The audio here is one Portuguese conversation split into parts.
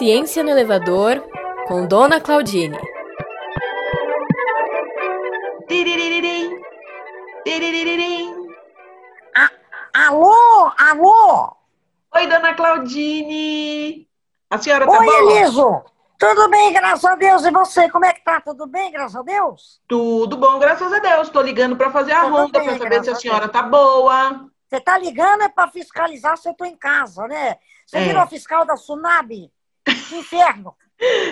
Ciência no Elevador, com Dona Claudine. Tiriririm, tiriririm. Alô, alô! Oi, Dona Claudine. A senhora tá Oi, boa? Eliso! Tudo bem, graças a Deus. E você, como é que tá? Tudo bem, graças a Deus? Tudo bom, graças a Deus. Tô ligando para fazer a Tudo ronda bem, para saber se a a senhora tá boa. Você tá ligando é pra fiscalizar se eu tô em casa, né? Você É. virou fiscal da Tsunami? Inferno!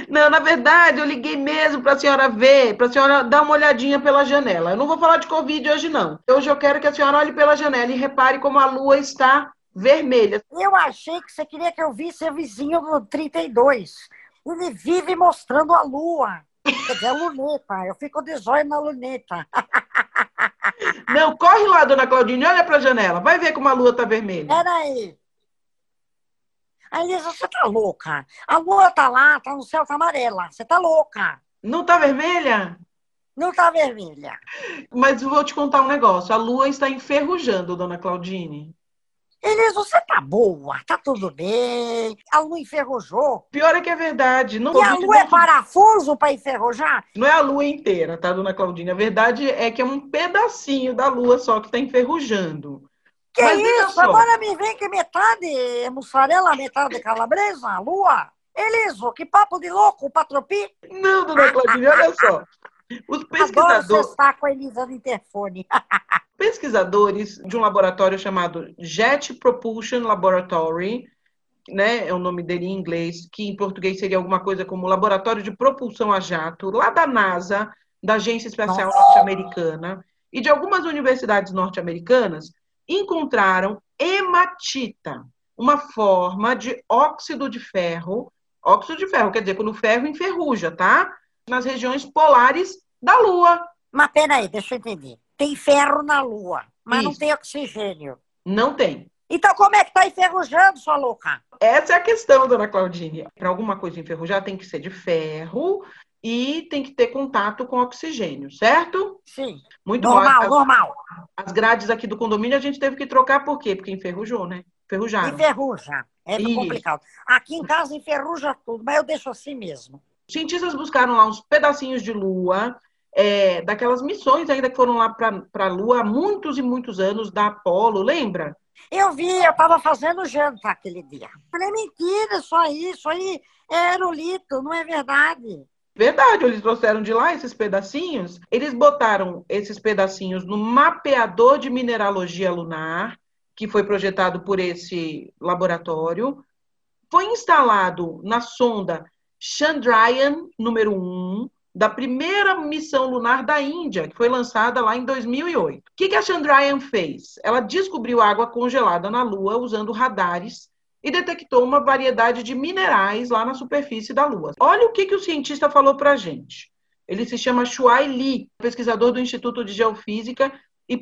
Não, na verdade, eu liguei mesmo para a senhora ver, para a senhora dar uma olhadinha pela janela. Eu não vou falar de Covid hoje, não. Hoje eu quero que a senhora olhe pela janela e repare como a lua está vermelha. Eu achei que você queria que eu visse seu vizinho do 32. Ele vive mostrando a lua. Quer dizer, a luneta. Eu fico de zóio na luneta. Não, corre lá, dona Claudine, olha para a janela. Vai ver como a lua tá vermelha. Peraí. Aí, Elisa, você tá louca? A lua tá lá, tá no céu, tá amarela. Você tá louca. Não tá vermelha? Não tá vermelha. Mas vou te contar um negócio. A lua está enferrujando, dona Claudine. Elisa, você tá boa, tá tudo bem. A lua enferrujou. Pior é que é verdade. Não, E a lua é não- parafuso para enferrujar? não é a lua inteira, tá, dona Claudine? A verdade é que é um pedacinho da lua só que está enferrujando. Que Mas isso? só. Agora me vem que metade é mussarela, metade é calabresa, a lua. Eliso, que papo de louco, patropi. Não, dona Claudine, olha só. Os Adoro pesquisadores, cestar com a Elisa no interfone. pesquisadores de um laboratório chamado Jet Propulsion Laboratory, né, é o nome dele em inglês, que em português seria alguma coisa como Laboratório de Propulsão a Jato, lá da NASA, da Agência Espacial. Norte-Americana, e de algumas universidades norte-americanas, encontraram hematita, uma forma de óxido de ferro, óxido de ferro, quer dizer, quando o ferro enferruja, tá? Nas regiões polares da Lua. Mas peraí, deixa eu entender. Tem ferro na lua, mas não Isso. tem oxigênio. Não tem. Então como é que tá enferrujando, sua louca? Essa é a questão, dona Claudine. Para alguma coisa enferrujar, tem que ser de ferro e tem que ter contato com oxigênio, certo? Sim, Muito normal, normal. As grades aqui do condomínio a gente teve que trocar, por quê? Porque enferrujou, né? Enferrujaram. Enferruja. É Isso. complicado. Aqui em casa enferruja tudo, mas eu deixo assim mesmo. Os cientistas buscaram lá uns pedacinhos de lua, é, daquelas missões ainda que foram lá para a Lua há muitos e muitos anos, da Apolo, lembra? Eu vi, eu estava fazendo janta aquele dia. Falei, mentira, isso aí, isso aí é aerolito, não é verdade. Verdade, eles trouxeram de lá esses pedacinhos. Eles botaram esses pedacinhos no mapeador de mineralogia lunar, que foi projetado por esse laboratório. Foi instalado na sonda Chandrayaan número 1, da primeira missão lunar da Índia, que foi lançada lá em 2008. O que a Chandrayaan fez? Ela descobriu água congelada na Lua usando radares e detectou uma variedade de minerais lá na superfície da Lua. Olha o que, que o cientista falou para a gente. Ele se chama Shuai Li, pesquisador do Instituto de Geofísica e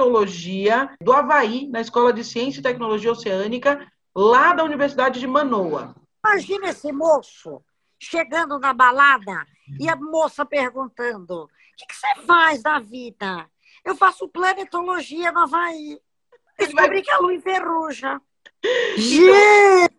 Planetologia do Havaí, na Escola de Ciência e Tecnologia Oceânica, lá da Universidade de Manoa. Imagina esse moço chegando na balada e a moça perguntando: o que, que você faz da vida? Eu faço planetologia no Havaí. Ele vai- Descobri que a lua enferruja. Ele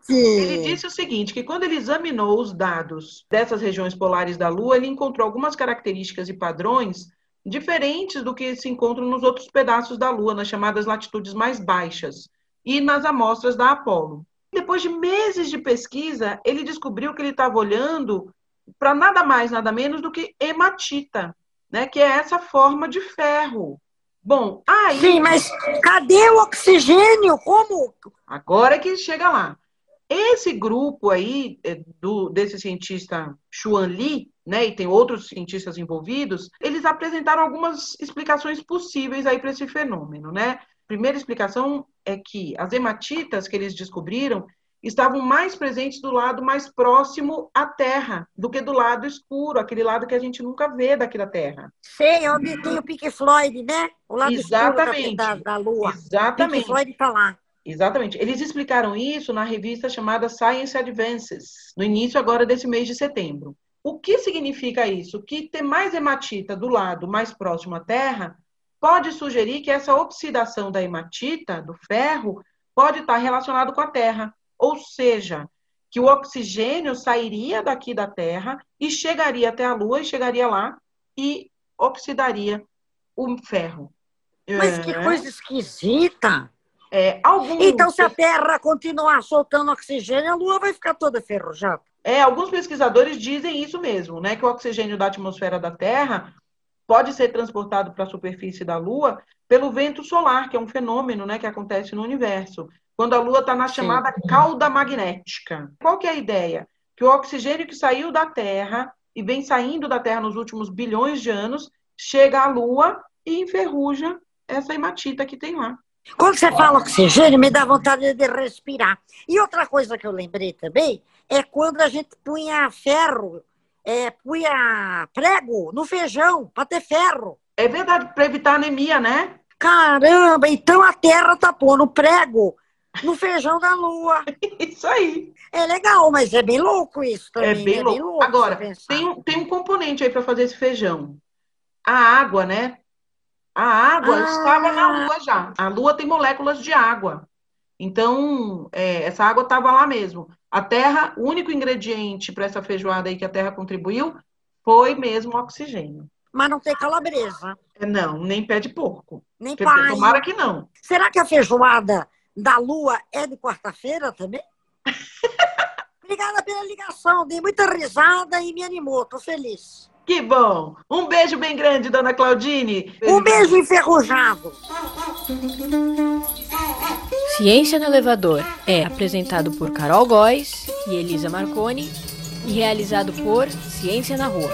Gente! disse o seguinte, que quando ele examinou os dados dessas regiões polares da Lua, ele encontrou algumas características e padrões diferentes do que se encontram nos outros pedaços da Lua, nas chamadas latitudes mais baixas e nas amostras da Apollo. Depois de meses de pesquisa, ele descobriu que ele estava olhando para nada mais, nada menos do que hematita, né, que é essa forma de ferro. Bom, aí Sim, mas cadê o oxigênio? Como? Agora que chega lá. Esse grupo aí, eh, do, desse cientista Xuan Li, né, e tem outros cientistas envolvidos, eles apresentaram algumas explicações possíveis aí para esse fenômeno, né? Primeira explicação é que as hematitas que eles descobriram estavam mais presentes do lado mais próximo à Terra do que do lado escuro, aquele lado que a gente nunca vê daqui da Terra. Sei, onde tem o Pink Floyd, né? O lado Exatamente. escuro da, da, lua. Pink Exatamente. Floyd tá lá. Exatamente. Eles explicaram isso na revista chamada Science Advances, no início agora desse mês de setembro. O que significa isso? Que ter mais hematita do lado mais próximo à Terra pode sugerir que essa oxidação da hematita, do ferro, pode estar relacionado com a Terra. Ou seja, que o oxigênio sairia daqui da Terra e chegaria até a Lua e chegaria lá e oxidaria o ferro. Mas é. que coisa esquisita! É, alguns... Então, se a Terra continuar soltando oxigênio, a Lua vai ficar toda ferrujada. É, alguns pesquisadores dizem isso mesmo, né? Que o oxigênio da atmosfera da Terra pode ser transportado para a superfície da Lua pelo vento solar, que é um fenômeno né, que acontece no universo, quando a Lua está na chamada Sim. cauda magnética. Qual que é a ideia? Que o oxigênio que saiu da Terra e vem saindo da Terra nos últimos bilhões de anos, chega à Lua e enferruja essa hematita que tem lá. Quando você fala oxigênio, me dá vontade de respirar. E outra coisa que eu lembrei também é quando a gente punha ferro é, punha prego no feijão para ter ferro. É verdade, para evitar anemia, né? Caramba, então a terra tá pondo prego no feijão da lua. isso aí. É legal, mas é bem louco isso também. É bem, é louco. Bem louco Agora, tem um, tem um componente aí para fazer esse feijão. A água, né? A água ah. estava na lua já. A lua tem moléculas de água. Então, é, essa água estava lá mesmo. A terra, o único ingrediente para essa feijoada aí que a terra contribuiu foi mesmo o oxigênio. Mas não tem calabresa. É, não, nem pé de porco. Nem pai. Tomara que não. Será que a feijoada da lua é de quarta-feira também? Obrigada pela ligação, dei muita risada e me animou, tô feliz. Que bom! Um beijo bem grande, dona Claudine. Um beijo enferrujado. Ciência no Elevador é apresentado por Carol Góes e Elisa Marconi e realizado por Ciência na Rua.